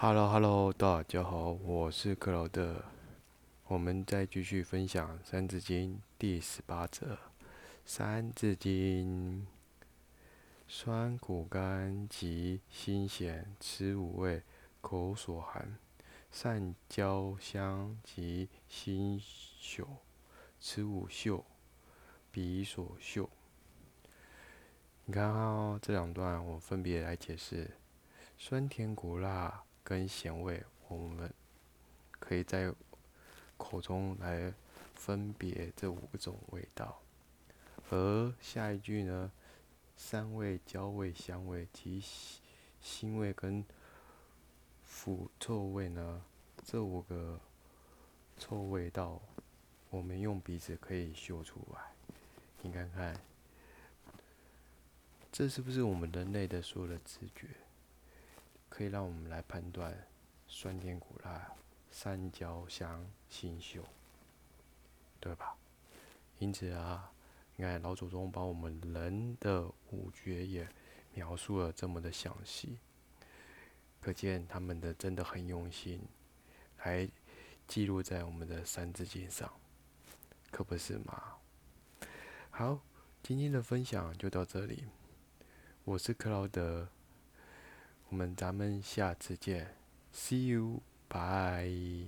Hello Hello，大家好，我是克劳德。我们再继续分享《三字经》第十八则，《三字经》：酸苦甘及辛咸，此五味，口所含；善焦香及辛朽，此五嗅，鼻所嗅。你看哦，这两段我分别来解释：酸甜苦辣。跟咸味，我们可以在口中来分别这五种味道。而下一句呢，三味、焦味、香味及腥味跟腐臭味呢，这五个臭味道，我们用鼻子可以嗅出来。你看看，这是不是我们人类的所有的知觉？可以让我们来判断酸甜苦辣、三焦香辛秀，对吧？因此啊，你看老祖宗把我们人的五觉也描述了这么的详细，可见他们的真的很用心，来记录在我们的三字经上，可不是吗？好，今天的分享就到这里，我是克劳德。我们咱们下次见，See you，bye。